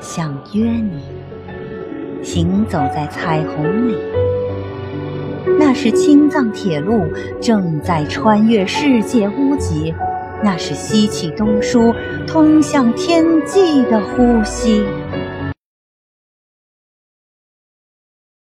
想约你行走在彩虹里。那是青藏铁路正在穿越世界屋脊。那是西气东输通向天际的呼吸。